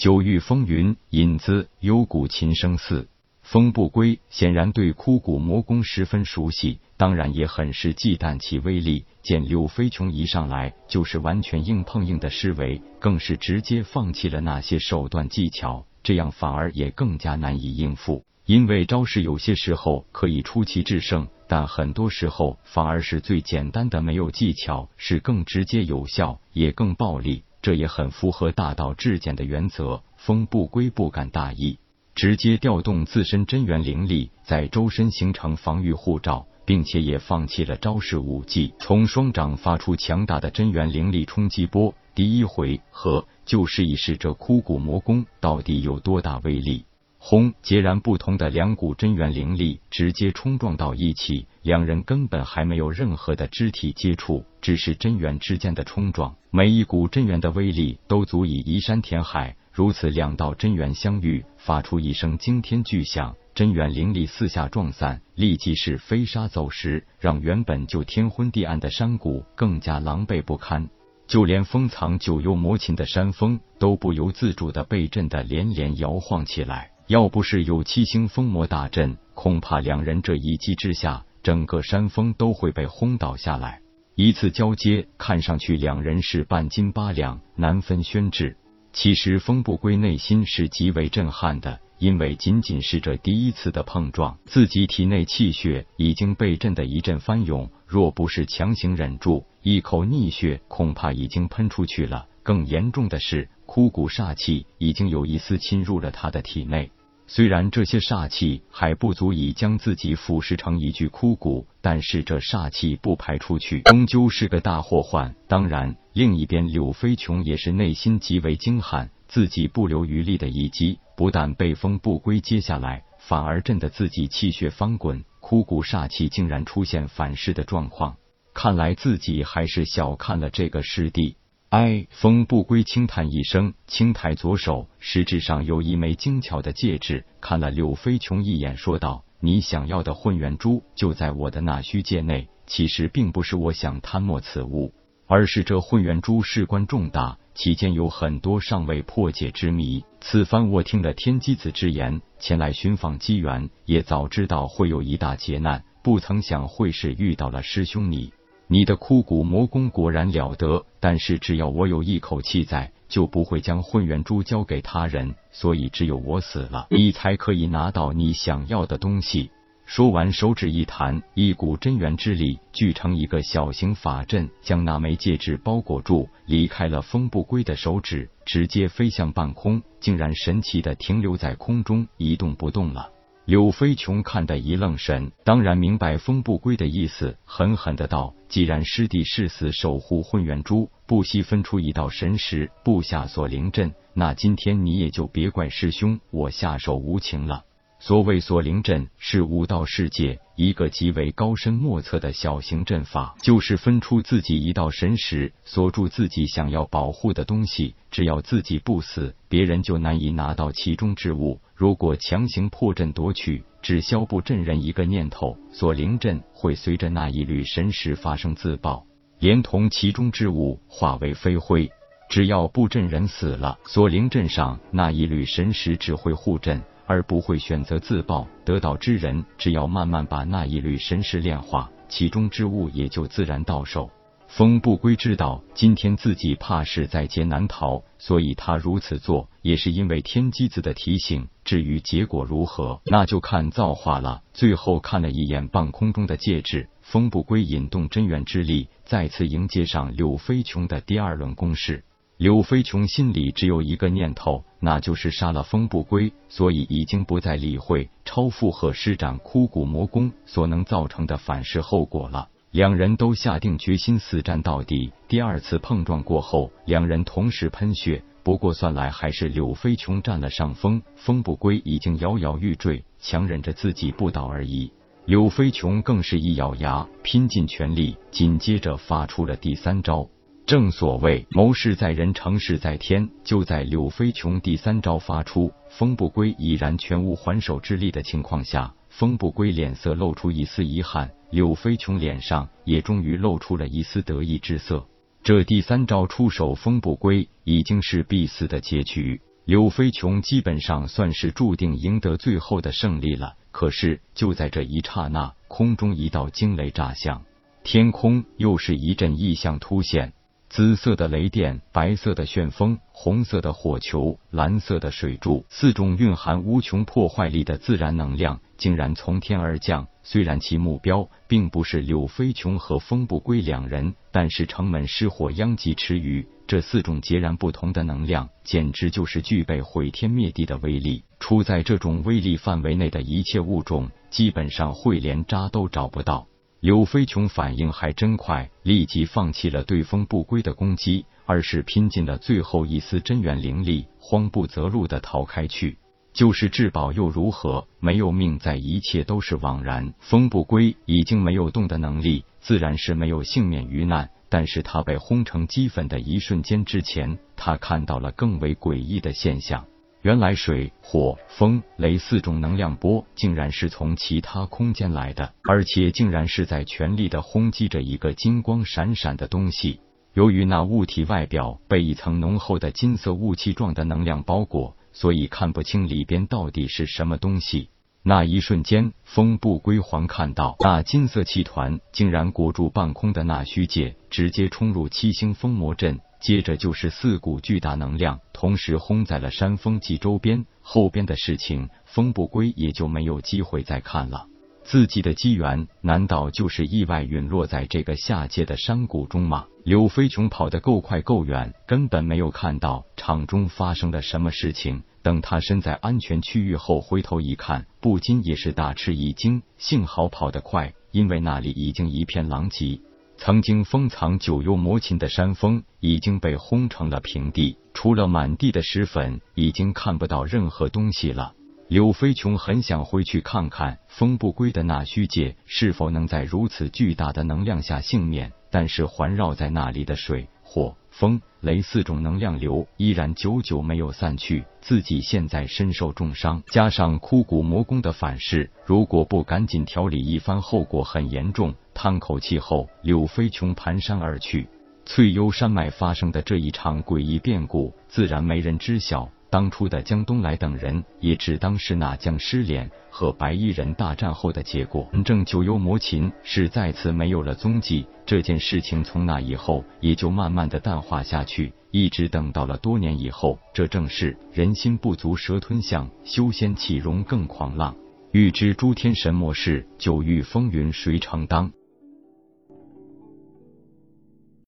九域风云，引子幽谷琴声寺。风不归显然对枯骨魔功十分熟悉，当然也很是忌惮其威力。见柳飞琼一上来就是完全硬碰硬的施为，更是直接放弃了那些手段技巧，这样反而也更加难以应付。因为招式有些时候可以出奇制胜，但很多时候反而是最简单的没有技巧是更直接有效，也更暴力。这也很符合大道至简的原则。风不归不敢大意。直接调动自身真元灵力，在周身形成防御护罩，并且也放弃了招式武技，从双掌发出强大的真元灵力冲击波。第一回合就试一试这枯骨魔功到底有多大威力。轰！截然不同的两股真元灵力直接冲撞到一起，两人根本还没有任何的肢体接触，只是真元之间的冲撞，每一股真元的威力都足以移山填海。如此两道真元相遇，发出一声惊天巨响，真元灵力四下撞散，立即是飞沙走石，让原本就天昏地暗的山谷更加狼狈不堪。就连封藏九幽魔琴的山峰都不由自主的被震得连连摇晃起来。要不是有七星封魔大阵，恐怕两人这一击之下，整个山峰都会被轰倒下来。一次交接，看上去两人是半斤八两，难分轩轾。其实风不归内心是极为震撼的，因为仅仅是这第一次的碰撞，自己体内气血已经被震得一阵翻涌，若不是强行忍住，一口逆血恐怕已经喷出去了。更严重的是，枯骨煞气已经有一丝侵入了他的体内。虽然这些煞气还不足以将自己腐蚀成一具枯骨，但是这煞气不排出去，终究是个大祸患。当然，另一边柳飞琼也是内心极为惊撼，自己不留余力的一击，不但被风不归接下来，反而震得自己气血翻滚，枯骨煞气竟然出现反噬的状况。看来自己还是小看了这个师弟。哎，风不归轻叹一声，轻抬左手，食指上有一枚精巧的戒指，看了柳飞琼一眼，说道：“你想要的混元珠就在我的那虚界内。其实并不是我想贪墨此物，而是这混元珠事关重大，其间有很多尚未破解之谜。此番我听了天机子之言，前来寻访机缘，也早知道会有一大劫难，不曾想会是遇到了师兄你。”你的枯骨魔功果然了得，但是只要我有一口气在，就不会将混元珠交给他人。所以只有我死了，你才可以拿到你想要的东西。说完，手指一弹，一股真元之力聚成一个小型法阵，将那枚戒指包裹住，离开了风不归的手指，直接飞向半空，竟然神奇的停留在空中，一动不动了。柳飞琼看得一愣神，当然明白风不归的意思，狠狠的道：“既然师弟誓死守护混元珠，不惜分出一道神识布下锁灵阵，那今天你也就别怪师兄我下手无情了。”所谓锁灵阵，是武道世界一个极为高深莫测的小型阵法，就是分出自己一道神识，锁住自己想要保护的东西。只要自己不死，别人就难以拿到其中之物。如果强行破阵夺取，只消布阵人一个念头，锁灵阵会随着那一缕神识发生自爆，连同其中之物化为飞灰。只要布阵人死了，锁灵阵上那一缕神识只会护阵。而不会选择自爆，得到之人只要慢慢把那一缕神识炼化，其中之物也就自然到手。风不归知道今天自己怕是在劫难逃，所以他如此做也是因为天机子的提醒。至于结果如何，那就看造化了。最后看了一眼半空中的戒指，风不归引动真元之力，再次迎接上柳飞琼的第二轮攻势。柳飞琼心里只有一个念头，那就是杀了风不归，所以已经不再理会超负荷施展枯骨魔功所能造成的反噬后果了。两人都下定决心死战到底。第二次碰撞过后，两人同时喷血，不过算来还是柳飞琼占了上风，风不归已经摇摇欲坠，强忍着自己不倒而已。柳飞琼更是一咬牙，拼尽全力，紧接着发出了第三招。正所谓谋事在人，成事在天。就在柳飞琼第三招发出，风不归已然全无还手之力的情况下，风不归脸色露出一丝遗憾，柳飞琼脸上也终于露出了一丝得意之色。这第三招出手，风不归已经是必死的结局。柳飞琼基本上算是注定赢得最后的胜利了。可是就在这一刹那，空中一道惊雷炸响，天空又是一阵异象突现。紫色的雷电，白色的旋风，红色的火球，蓝色的水柱，四种蕴含无穷破坏力的自然能量，竟然从天而降。虽然其目标并不是柳飞琼和风不归两人，但是城门失火，殃及池鱼。这四种截然不同的能量，简直就是具备毁天灭地的威力。处在这种威力范围内的一切物种，基本上会连渣都找不到。柳飞琼反应还真快，立即放弃了对风不归的攻击，而是拼尽了最后一丝真元灵力，慌不择路的逃开去。就是至宝又如何？没有命在，一切都是枉然。风不归已经没有动的能力，自然是没有幸免于难。但是他被轰成齑粉的一瞬间之前，他看到了更为诡异的现象。原来水、火、风、雷四种能量波竟然是从其他空间来的，而且竟然是在全力的轰击着一个金光闪闪的东西。由于那物体外表被一层浓厚的金色雾气状的能量包裹，所以看不清里边到底是什么东西。那一瞬间，风不归还看到那金色气团竟然裹住半空的那虚界，直接冲入七星封魔阵。接着就是四股巨大能量同时轰在了山峰及周边，后边的事情风不归也就没有机会再看了。自己的机缘难道就是意外陨落在这个下界的山谷中吗？柳飞琼跑得够快够远，根本没有看到场中发生了什么事情。等他身在安全区域后，回头一看，不禁也是大吃一惊。幸好跑得快，因为那里已经一片狼藉。曾经封藏九幽魔琴的山峰已经被轰成了平地，除了满地的石粉，已经看不到任何东西了。柳飞琼很想回去看看风不归的那虚界是否能在如此巨大的能量下幸免，但是环绕在那里的水火。风雷四种能量流依然久久没有散去，自己现在身受重伤，加上枯骨魔功的反噬，如果不赶紧调理一番，后果很严重。叹口气后，柳飞琼蹒跚而去。翠幽山脉发生的这一场诡异变故，自然没人知晓。当初的江东来等人也只当是那将失联和白衣人大战后的结果。正九幽魔琴是再次没有了踪迹，这件事情从那以后也就慢慢的淡化下去，一直等到了多年以后，这正是人心不足蛇吞象，修仙岂容更狂浪？欲知诸天神魔事，九域风云谁承当？